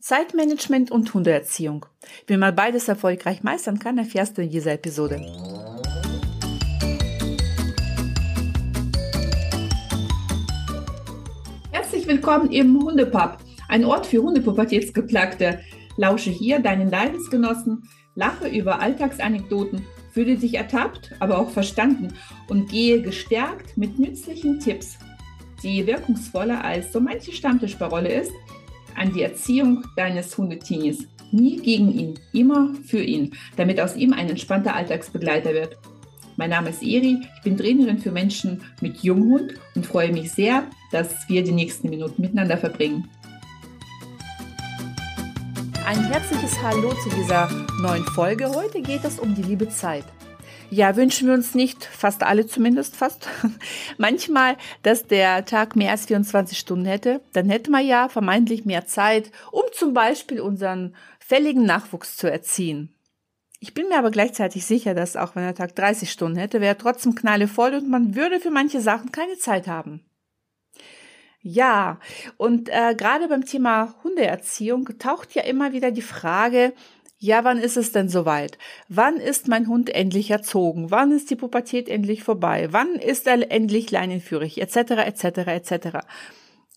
Zeitmanagement und Hundeerziehung. Wie man beides erfolgreich meistern kann, erfährst du in dieser Episode. Herzlich willkommen im Hundepub, ein Ort für Hundepubertätsgeplagte. Lausche hier deinen Leidensgenossen, lache über Alltagsanekdoten, fühle dich ertappt, aber auch verstanden und gehe gestärkt mit nützlichen Tipps, die wirkungsvoller als so manche Stammtischparole ist – an die Erziehung deines Hundetinis. Nie gegen ihn, immer für ihn, damit aus ihm ein entspannter Alltagsbegleiter wird. Mein Name ist Eri, ich bin Trainerin für Menschen mit Junghund und freue mich sehr, dass wir die nächsten Minuten miteinander verbringen. Ein herzliches Hallo zu dieser neuen Folge. Heute geht es um die liebe Zeit. Ja, wünschen wir uns nicht, fast alle zumindest fast, manchmal, dass der Tag mehr als 24 Stunden hätte. Dann hätte man ja vermeintlich mehr Zeit, um zum Beispiel unseren fälligen Nachwuchs zu erziehen. Ich bin mir aber gleichzeitig sicher, dass auch wenn der Tag 30 Stunden hätte, wäre trotzdem knallevoll und man würde für manche Sachen keine Zeit haben. Ja, und äh, gerade beim Thema Hundeerziehung taucht ja immer wieder die Frage, ja, wann ist es denn soweit? Wann ist mein Hund endlich erzogen? Wann ist die Pubertät endlich vorbei? Wann ist er endlich leinenführig? Etc. etc. etc.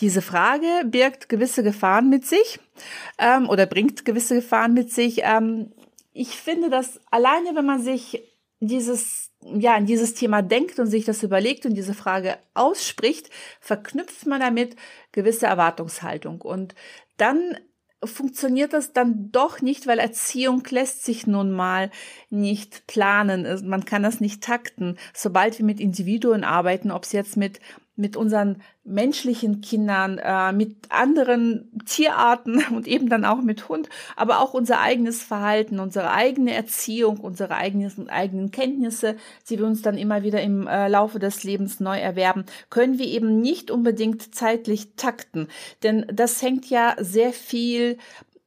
Diese Frage birgt gewisse Gefahren mit sich ähm, oder bringt gewisse Gefahren mit sich. Ähm, ich finde, dass alleine, wenn man sich dieses ja, an dieses Thema denkt und sich das überlegt und diese Frage ausspricht, verknüpft man damit gewisse Erwartungshaltung. Und dann funktioniert das dann doch nicht, weil Erziehung lässt sich nun mal nicht planen. Man kann das nicht takten. Sobald wir mit Individuen arbeiten, ob es jetzt mit mit unseren menschlichen Kindern, äh, mit anderen Tierarten und eben dann auch mit Hund, aber auch unser eigenes Verhalten, unsere eigene Erziehung, unsere eigenen, eigenen Kenntnisse, die wir uns dann immer wieder im äh, Laufe des Lebens neu erwerben, können wir eben nicht unbedingt zeitlich takten. Denn das hängt ja sehr viel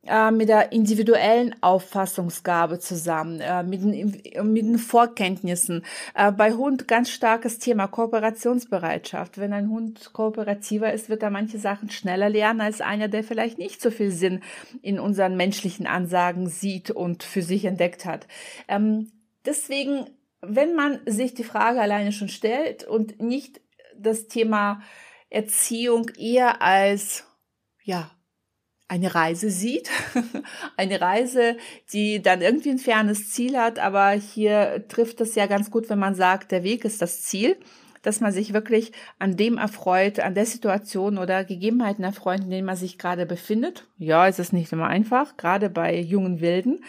äh, mit der individuellen Auffassungsgabe zusammen, äh, mit, den, mit den Vorkenntnissen. Äh, bei Hund ganz starkes Thema Kooperationsbereitschaft. Wenn ein Hund kooperativer ist, wird er manche Sachen schneller lernen als einer, der vielleicht nicht so viel Sinn in unseren menschlichen Ansagen sieht und für sich entdeckt hat. Ähm, deswegen, wenn man sich die Frage alleine schon stellt und nicht das Thema Erziehung eher als ja, eine Reise sieht, eine Reise, die dann irgendwie ein fernes Ziel hat, aber hier trifft es ja ganz gut, wenn man sagt, der Weg ist das Ziel, dass man sich wirklich an dem erfreut, an der Situation oder Gegebenheiten erfreut, in denen man sich gerade befindet. Ja, es ist nicht immer einfach, gerade bei jungen Wilden,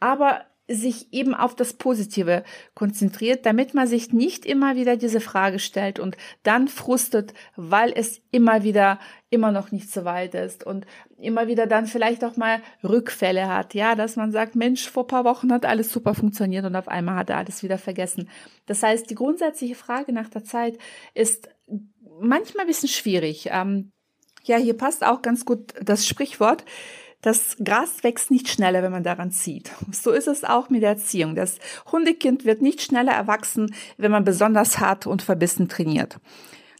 aber sich eben auf das Positive konzentriert, damit man sich nicht immer wieder diese Frage stellt und dann frustet, weil es immer wieder immer noch nicht so weit ist und immer wieder dann vielleicht auch mal Rückfälle hat, ja, dass man sagt, Mensch, vor paar Wochen hat alles super funktioniert und auf einmal hat er alles wieder vergessen. Das heißt, die grundsätzliche Frage nach der Zeit ist manchmal ein bisschen schwierig. Ähm, ja, hier passt auch ganz gut das Sprichwort, das Gras wächst nicht schneller, wenn man daran zieht. So ist es auch mit der Erziehung. Das Hundekind wird nicht schneller erwachsen, wenn man besonders hart und verbissen trainiert.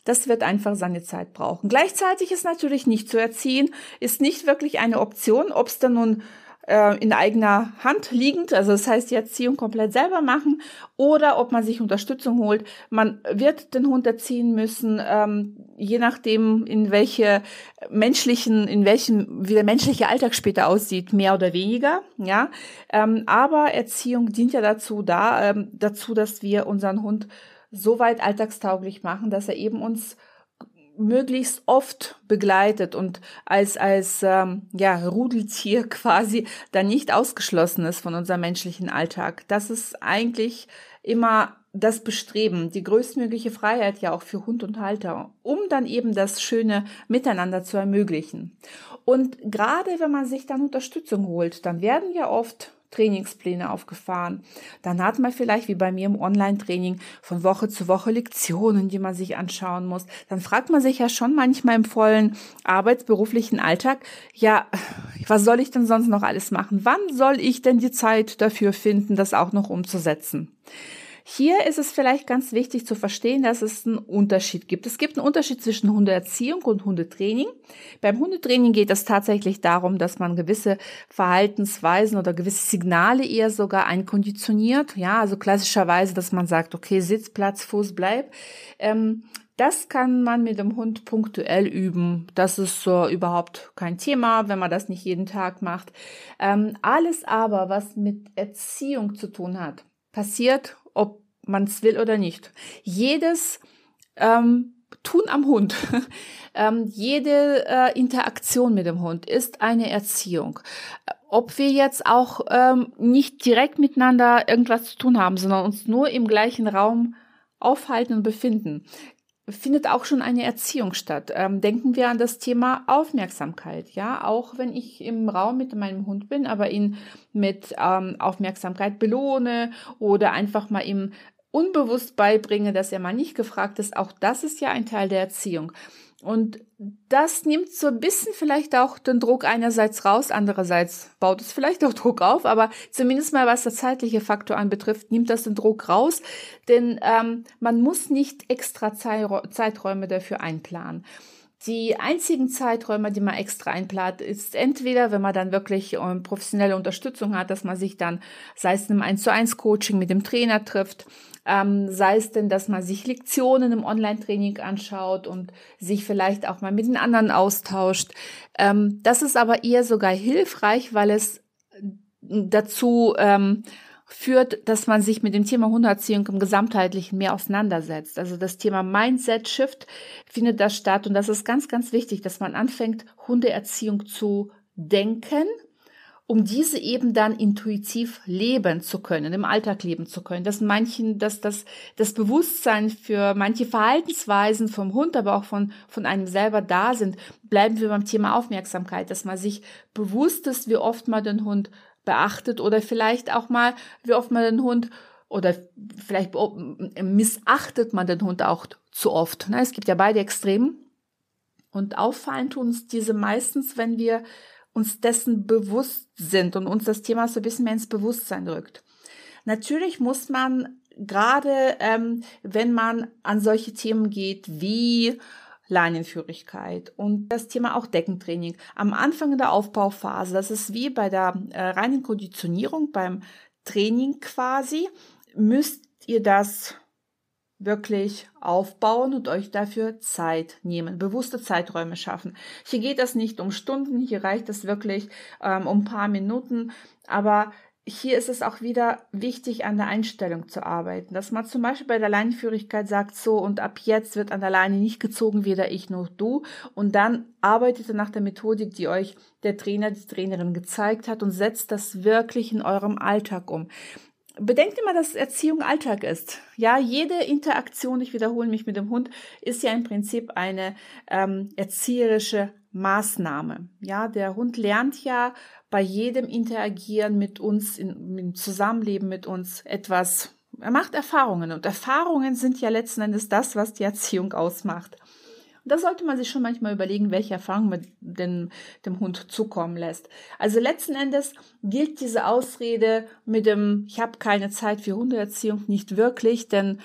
Das wird einfach seine Zeit brauchen. Gleichzeitig ist natürlich nicht zu erziehen, ist nicht wirklich eine Option, ob es dann nun äh, in eigener Hand liegend, also das heißt die Erziehung komplett selber machen, oder ob man sich Unterstützung holt. Man wird den Hund erziehen müssen, ähm, je nachdem, in welche menschlichen, in welchem, wie der menschliche Alltag später aussieht, mehr oder weniger, ja. Ähm, aber Erziehung dient ja dazu, da, ähm, dazu, dass wir unseren Hund so weit alltagstauglich machen, dass er eben uns möglichst oft begleitet und als als ähm, ja Rudeltier quasi dann nicht ausgeschlossen ist von unserem menschlichen Alltag. Das ist eigentlich immer das Bestreben, die größtmögliche Freiheit ja auch für Hund und Halter, um dann eben das schöne Miteinander zu ermöglichen. Und gerade wenn man sich dann Unterstützung holt, dann werden ja oft Trainingspläne aufgefahren. Dann hat man vielleicht, wie bei mir im Online-Training, von Woche zu Woche Lektionen, die man sich anschauen muss. Dann fragt man sich ja schon manchmal im vollen arbeitsberuflichen Alltag, ja, was soll ich denn sonst noch alles machen? Wann soll ich denn die Zeit dafür finden, das auch noch umzusetzen? Hier ist es vielleicht ganz wichtig zu verstehen, dass es einen Unterschied gibt. Es gibt einen Unterschied zwischen Hundeerziehung und Hundetraining. Beim Hundetraining geht es tatsächlich darum, dass man gewisse Verhaltensweisen oder gewisse Signale eher sogar einkonditioniert. Ja, also klassischerweise, dass man sagt, okay, Sitz, Platz, Fuß, bleib. Ähm, das kann man mit dem Hund punktuell üben. Das ist so überhaupt kein Thema, wenn man das nicht jeden Tag macht. Ähm, alles aber, was mit Erziehung zu tun hat, passiert, ob man es will oder nicht. Jedes ähm, Tun am Hund, ähm, jede äh, Interaktion mit dem Hund ist eine Erziehung. Ob wir jetzt auch ähm, nicht direkt miteinander irgendwas zu tun haben, sondern uns nur im gleichen Raum aufhalten und befinden, findet auch schon eine Erziehung statt. Ähm, denken wir an das Thema Aufmerksamkeit. Ja, auch wenn ich im Raum mit meinem Hund bin, aber ihn mit ähm, Aufmerksamkeit belohne oder einfach mal ihm unbewusst beibringe, dass er mal nicht gefragt ist, auch das ist ja ein Teil der Erziehung. Und das nimmt so ein bisschen vielleicht auch den Druck einerseits raus, andererseits baut es vielleicht auch Druck auf, aber zumindest mal was der zeitliche Faktor anbetrifft, nimmt das den Druck raus, denn ähm, man muss nicht extra Zeiträume dafür einplanen. Die einzigen Zeiträume, die man extra einplant, ist entweder, wenn man dann wirklich ähm, professionelle Unterstützung hat, dass man sich dann, sei es in einem 1 zu 1 Coaching mit dem Trainer trifft, ähm, sei es denn, dass man sich Lektionen im Online-Training anschaut und sich vielleicht auch mal mit den anderen austauscht. Ähm, das ist aber eher sogar hilfreich, weil es dazu ähm, führt, dass man sich mit dem Thema Hundeerziehung im Gesamtheitlichen mehr auseinandersetzt. Also das Thema Mindset Shift findet da statt und das ist ganz, ganz wichtig, dass man anfängt, Hundeerziehung zu denken, um diese eben dann intuitiv leben zu können, im Alltag leben zu können. Dass manchen, dass das, das Bewusstsein für manche Verhaltensweisen vom Hund, aber auch von, von einem selber da sind. Bleiben wir beim Thema Aufmerksamkeit, dass man sich bewusst ist, wie oft man den Hund beachtet oder vielleicht auch mal, wie oft man den Hund oder vielleicht missachtet man den Hund auch zu oft. Ne? Es gibt ja beide Extremen. Und auffallen tun uns diese meistens, wenn wir uns dessen bewusst sind und uns das Thema so ein bisschen mehr ins Bewusstsein rückt. Natürlich muss man gerade, ähm, wenn man an solche Themen geht wie Leinenführigkeit und das Thema auch Deckentraining. Am Anfang der Aufbauphase, das ist wie bei der äh, reinen Konditionierung, beim Training quasi, müsst ihr das wirklich aufbauen und euch dafür Zeit nehmen, bewusste Zeiträume schaffen. Hier geht es nicht um Stunden, hier reicht es wirklich ähm, um paar Minuten, aber hier ist es auch wieder wichtig, an der Einstellung zu arbeiten, dass man zum Beispiel bei der Leinenführigkeit sagt, so und ab jetzt wird an der Leine nicht gezogen, weder ich noch du und dann arbeitet ihr nach der Methodik, die euch der Trainer, die Trainerin gezeigt hat und setzt das wirklich in eurem Alltag um. Bedenkt immer, dass Erziehung Alltag ist. Ja, jede Interaktion, ich wiederhole mich mit dem Hund, ist ja im Prinzip eine ähm, erzieherische Maßnahme. Ja, der Hund lernt ja bei jedem Interagieren mit uns, in, im Zusammenleben mit uns etwas. Er macht Erfahrungen und Erfahrungen sind ja letzten Endes das, was die Erziehung ausmacht. Und da sollte man sich schon manchmal überlegen, welche Erfahrungen man dem, dem Hund zukommen lässt. Also letzten Endes gilt diese Ausrede mit dem, ich habe keine Zeit für Hundeerziehung nicht wirklich, denn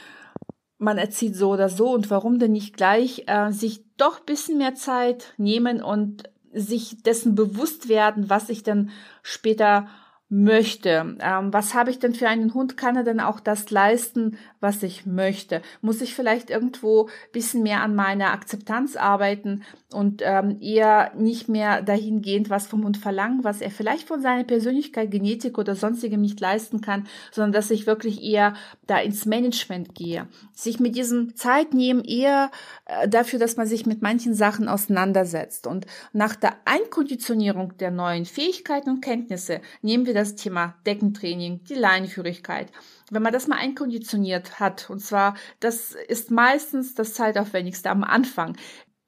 man erzieht so oder so und warum denn nicht gleich äh, sich doch bisschen mehr Zeit nehmen und sich dessen bewusst werden, was ich dann später möchte. Ähm, was habe ich denn für einen Hund? Kann er denn auch das leisten, was ich möchte? Muss ich vielleicht irgendwo bisschen mehr an meiner Akzeptanz arbeiten und ähm, eher nicht mehr dahingehend was vom Hund verlangen, was er vielleicht von seiner Persönlichkeit, Genetik oder sonstigem nicht leisten kann, sondern dass ich wirklich eher da ins Management gehe. Sich mit diesem Zeit nehmen eher äh, dafür, dass man sich mit manchen Sachen auseinandersetzt. Und nach der Einkonditionierung der neuen Fähigkeiten und Kenntnisse nehmen wir das Thema Deckentraining, die Leinenführigkeit. Wenn man das mal einkonditioniert hat, und zwar, das ist meistens das zeitaufwendigste am Anfang,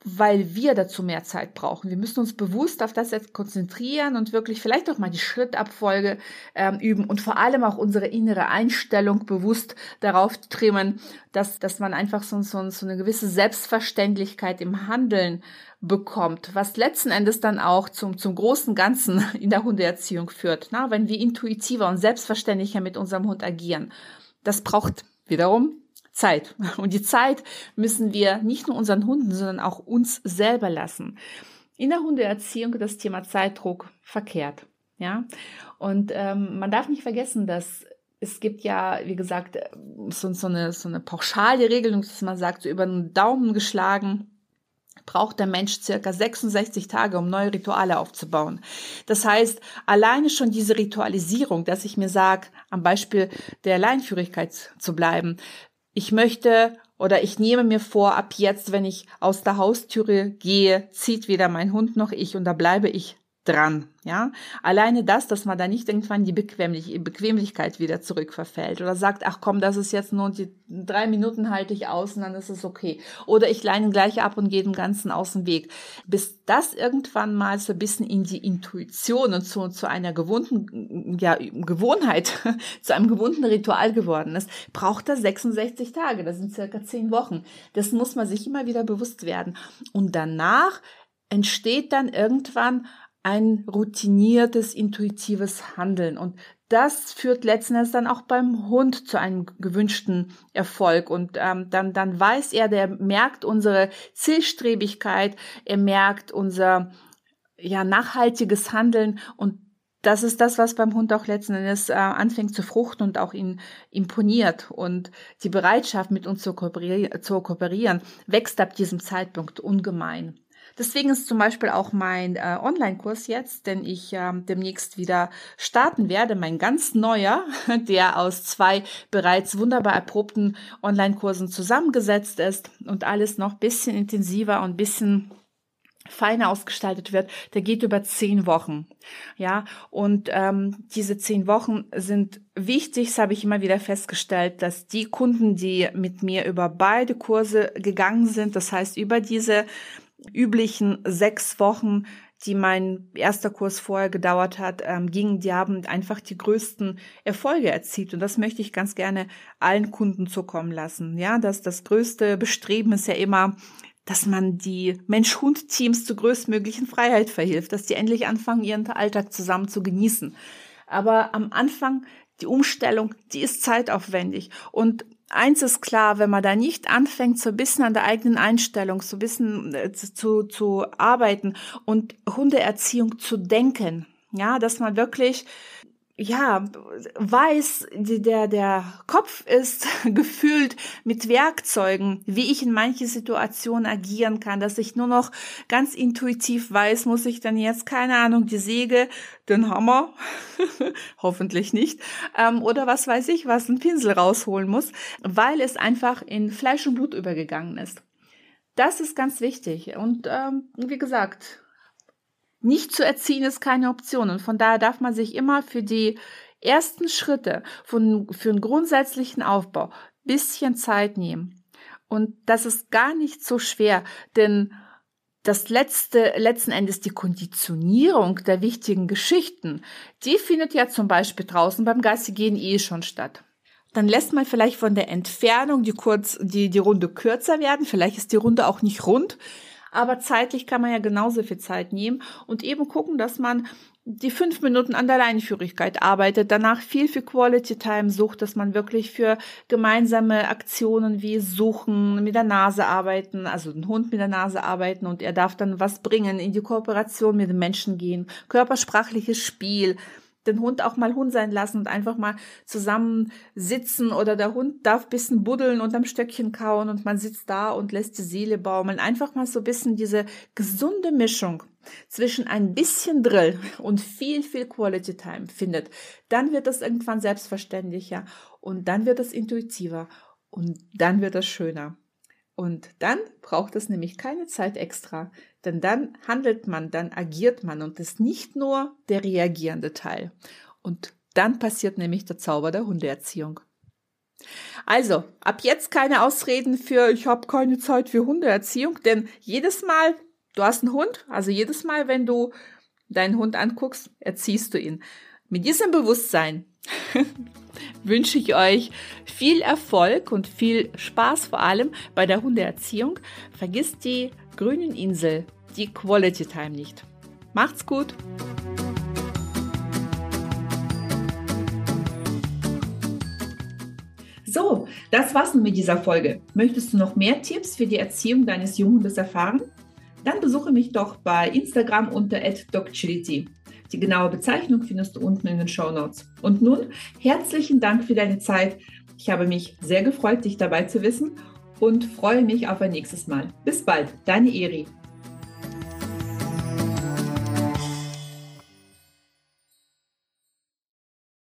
weil wir dazu mehr Zeit brauchen. Wir müssen uns bewusst auf das jetzt konzentrieren und wirklich vielleicht auch mal die Schrittabfolge ähm, üben und vor allem auch unsere innere Einstellung bewusst darauf trimmen, dass, dass man einfach so, so, so eine gewisse Selbstverständlichkeit im Handeln bekommt, was letzten Endes dann auch zum, zum großen Ganzen in der Hundeerziehung führt. Na, wenn wir intuitiver und selbstverständlicher mit unserem Hund agieren. Das braucht wiederum Zeit. Und die Zeit müssen wir nicht nur unseren Hunden, sondern auch uns selber lassen. In der Hundeerziehung das Thema Zeitdruck verkehrt. Ja, und ähm, man darf nicht vergessen, dass es gibt ja, wie gesagt, so, so, eine, so eine pauschale Regelung, dass man sagt, so über den Daumen geschlagen, braucht der Mensch circa 66 Tage, um neue Rituale aufzubauen. Das heißt, alleine schon diese Ritualisierung, dass ich mir sage, am Beispiel der Leinführigkeit zu bleiben, ich möchte oder ich nehme mir vor, ab jetzt, wenn ich aus der Haustüre gehe, zieht weder mein Hund noch ich und da bleibe ich dran. Ja, alleine das, dass man da nicht irgendwann die Bequemlich Bequemlichkeit wieder zurückverfällt oder sagt, ach komm, das ist jetzt nur die drei Minuten halte ich aus und dann ist es okay. Oder ich leine gleich ab und gehe dem Ganzen aus dem Weg. Bis das irgendwann mal so ein bisschen in die Intuition und zu, zu einer gewohnten, ja, Gewohnheit, zu einem gewohnten Ritual geworden ist, braucht das 66 Tage. Das sind circa zehn Wochen. Das muss man sich immer wieder bewusst werden. Und danach entsteht dann irgendwann ein routiniertes, intuitives Handeln. Und das führt letzten Endes dann auch beim Hund zu einem gewünschten Erfolg. Und ähm, dann, dann weiß er, der merkt unsere Zielstrebigkeit, er merkt unser ja, nachhaltiges Handeln und das ist das, was beim Hund auch letzten Endes äh, anfängt zu fruchten und auch ihn imponiert. Und die Bereitschaft, mit uns zu kooperieren, zu kooperieren wächst ab diesem Zeitpunkt ungemein. Deswegen ist zum Beispiel auch mein äh, Online-Kurs jetzt, den ich äh, demnächst wieder starten werde, mein ganz neuer, der aus zwei bereits wunderbar erprobten Online-Kursen zusammengesetzt ist und alles noch bisschen intensiver und bisschen feiner ausgestaltet wird, der geht über zehn Wochen. Ja, und ähm, diese zehn Wochen sind wichtig, das habe ich immer wieder festgestellt, dass die Kunden, die mit mir über beide Kurse gegangen sind, das heißt über diese üblichen sechs Wochen, die mein erster Kurs vorher gedauert hat, ähm, gingen, die haben einfach die größten Erfolge erzielt. Und das möchte ich ganz gerne allen Kunden zukommen lassen. Ja, dass das größte Bestreben ist ja immer, dass man die Mensch-Hund-Teams zur größtmöglichen Freiheit verhilft, dass die endlich anfangen, ihren Alltag zusammen zu genießen. Aber am Anfang, die Umstellung, die ist zeitaufwendig. Und eins ist klar, wenn man da nicht anfängt, so ein bisschen an der eigenen Einstellung, so ein bisschen äh, zu, zu arbeiten und Hundeerziehung zu denken, ja, dass man wirklich ja, weiß, der, der Kopf ist gefühlt mit Werkzeugen, wie ich in manche Situationen agieren kann, dass ich nur noch ganz intuitiv weiß, muss ich dann jetzt, keine Ahnung, die Säge, den Hammer, hoffentlich nicht, ähm, oder was weiß ich, was, einen Pinsel rausholen muss, weil es einfach in Fleisch und Blut übergegangen ist. Das ist ganz wichtig. Und ähm, wie gesagt, nicht zu erziehen ist keine Option. Und von daher darf man sich immer für die ersten Schritte, von, für einen grundsätzlichen Aufbau, bisschen Zeit nehmen. Und das ist gar nicht so schwer, denn das letzte, letzten Endes die Konditionierung der wichtigen Geschichten, die findet ja zum Beispiel draußen beim Gehen eh schon statt. Dann lässt man vielleicht von der Entfernung die kurz, die, die Runde kürzer werden. Vielleicht ist die Runde auch nicht rund. Aber zeitlich kann man ja genauso viel Zeit nehmen und eben gucken, dass man die fünf Minuten an der Leinführigkeit arbeitet, danach viel für Quality Time sucht, dass man wirklich für gemeinsame Aktionen wie Suchen, mit der Nase arbeiten, also ein Hund mit der Nase arbeiten und er darf dann was bringen, in die Kooperation mit den Menschen gehen, körpersprachliches Spiel, den Hund auch mal Hund sein lassen und einfach mal zusammen sitzen oder der Hund darf bisschen buddeln und am Stöckchen kauen und man sitzt da und lässt die Seele baumeln. Einfach mal so ein bisschen diese gesunde Mischung zwischen ein bisschen Drill und viel, viel Quality Time findet. Dann wird das irgendwann selbstverständlicher und dann wird es intuitiver und dann wird es schöner. Und dann braucht es nämlich keine Zeit extra, denn dann handelt man, dann agiert man und ist nicht nur der reagierende Teil. Und dann passiert nämlich der Zauber der Hundeerziehung. Also, ab jetzt keine Ausreden für ich habe keine Zeit für Hundeerziehung, denn jedes Mal, du hast einen Hund, also jedes Mal, wenn du deinen Hund anguckst, erziehst du ihn. Mit diesem Bewusstsein wünsche ich euch viel Erfolg und viel Spaß vor allem bei der Hundeerziehung. Vergisst die grünen Insel, die Quality Time nicht. Macht's gut! So, das war's mit dieser Folge. Möchtest du noch mehr Tipps für die Erziehung deines Junghundes erfahren? Dann besuche mich doch bei Instagram unter @docchility. Die genaue Bezeichnung findest du unten in den Show Notes. Und nun herzlichen Dank für deine Zeit. Ich habe mich sehr gefreut, dich dabei zu wissen und freue mich auf ein nächstes Mal. Bis bald, deine Eri.